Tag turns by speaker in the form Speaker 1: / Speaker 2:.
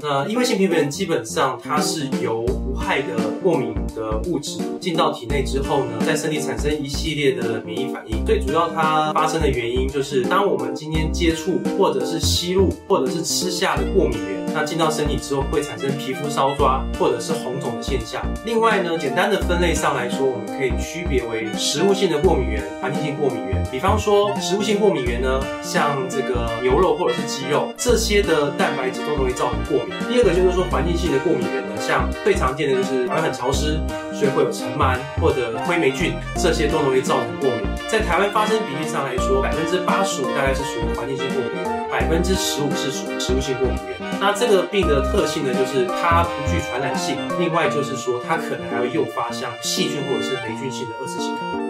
Speaker 1: 那异位性皮炎基本上它是由无害的过敏的物质进到体内之后呢，在身体产生一系列的免疫反应。最主要它发生的原因就是，当我们今天接触或者是吸入或者是吃下的过敏源，那进到身体之后会产生皮肤烧抓或者是红肿的现象。另外呢，简单的分类上来说，我们可以区别为食物性的过敏源、环境性过敏源。比方说，食物性过敏源呢，像这个牛肉或者是鸡肉这些的蛋白质都容易造成过敏。第二个就是说环境性的过敏源呢像最常见的就是而很潮湿所以会有尘螨或者灰霉菌这些都容易造成过敏在台湾发生比例上来说百分之八十五大概是属于环境性过敏百分之十五是属于食物性过敏源那这个病的特性呢就是它不具传染性另外就是说它可能还会诱发像细菌或者是霉菌性的二次性感染